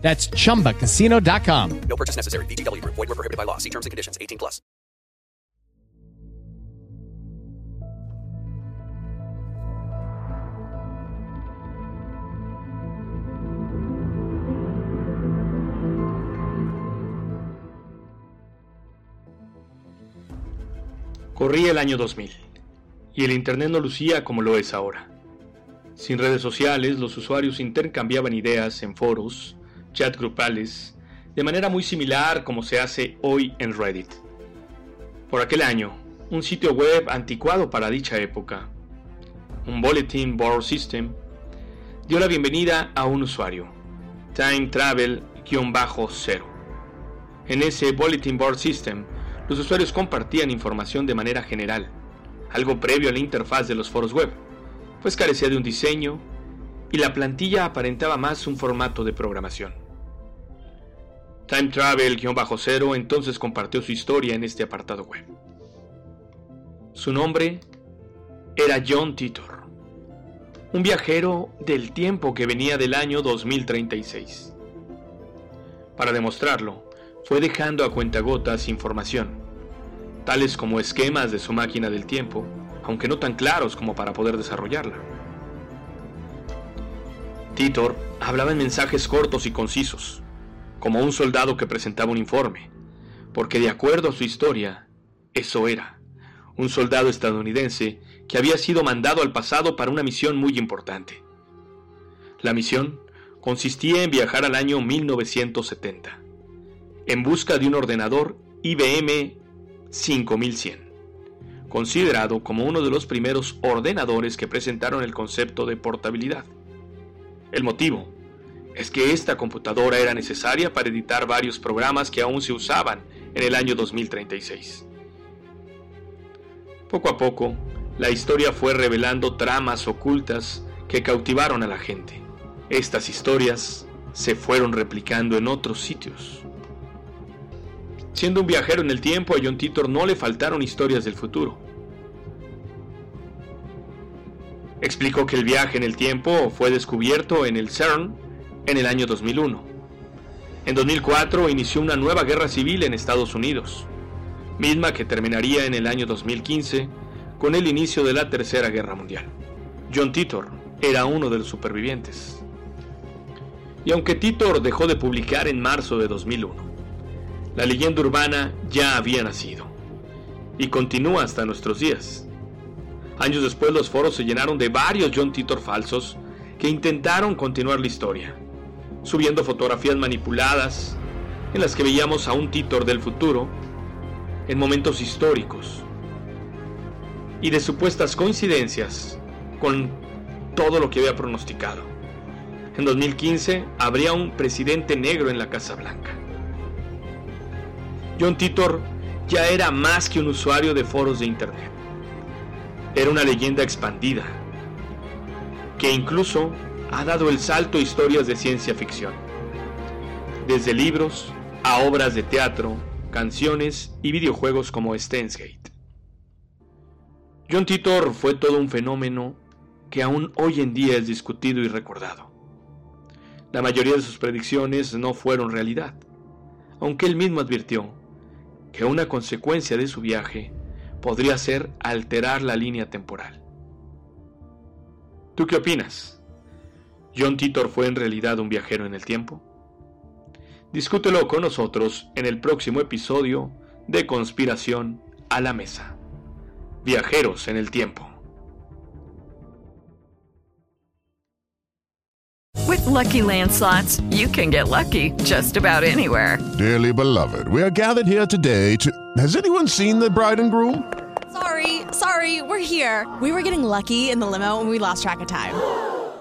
That's chumbacasino.com. No purchase necessary. VGW Group. Void were prohibited by law. See terms and conditions. 18 plus. Corría el año 2000 y el Internet no lucía como lo es ahora. Sin redes sociales, los usuarios intercambiaban ideas en foros, chat grupales, de manera muy similar como se hace hoy en Reddit. Por aquel año, un sitio web anticuado para dicha época, un Bulletin Board System, dio la bienvenida a un usuario, Time Travel-0. En ese Bulletin Board System, los usuarios compartían información de manera general, algo previo a la interfaz de los foros web, pues carecía de un diseño y la plantilla aparentaba más un formato de programación. Time Travel-0 entonces compartió su historia en este apartado web. Su nombre era John Titor, un viajero del tiempo que venía del año 2036. Para demostrarlo, fue dejando a cuentagotas información, tales como esquemas de su máquina del tiempo, aunque no tan claros como para poder desarrollarla. Titor hablaba en mensajes cortos y concisos, como un soldado que presentaba un informe, porque de acuerdo a su historia, eso era, un soldado estadounidense que había sido mandado al pasado para una misión muy importante. La misión consistía en viajar al año 1970, en busca de un ordenador IBM 5100, considerado como uno de los primeros ordenadores que presentaron el concepto de portabilidad. El motivo es que esta computadora era necesaria para editar varios programas que aún se usaban en el año 2036. Poco a poco, la historia fue revelando tramas ocultas que cautivaron a la gente. Estas historias se fueron replicando en otros sitios. Siendo un viajero en el tiempo, a John Titor no le faltaron historias del futuro. Explicó que el viaje en el tiempo fue descubierto en el CERN en el año 2001. En 2004 inició una nueva guerra civil en Estados Unidos, misma que terminaría en el año 2015 con el inicio de la Tercera Guerra Mundial. John Titor era uno de los supervivientes. Y aunque Titor dejó de publicar en marzo de 2001, la leyenda urbana ya había nacido y continúa hasta nuestros días. Años después los foros se llenaron de varios John Titor falsos que intentaron continuar la historia, subiendo fotografías manipuladas en las que veíamos a un Titor del futuro en momentos históricos y de supuestas coincidencias con todo lo que había pronosticado. En 2015 habría un presidente negro en la Casa Blanca. John Titor ya era más que un usuario de foros de Internet. Era una leyenda expandida, que incluso ha dado el salto a historias de ciencia ficción. Desde libros a obras de teatro, canciones y videojuegos como Steins Gate. John Titor fue todo un fenómeno que aún hoy en día es discutido y recordado. La mayoría de sus predicciones no fueron realidad, aunque él mismo advirtió que una consecuencia de su viaje podría ser alterar la línea temporal. ¿Tú qué opinas? ¿John Titor fue en realidad un viajero en el tiempo? Discútelo con nosotros en el próximo episodio de Conspiración a la Mesa. Viajeros en el tiempo. With Lucky Land slots, you can get lucky just about anywhere. Dearly beloved, we are gathered here today to. Has anyone seen the bride and groom? Sorry, sorry, we're here. We were getting lucky in the limo and we lost track of time.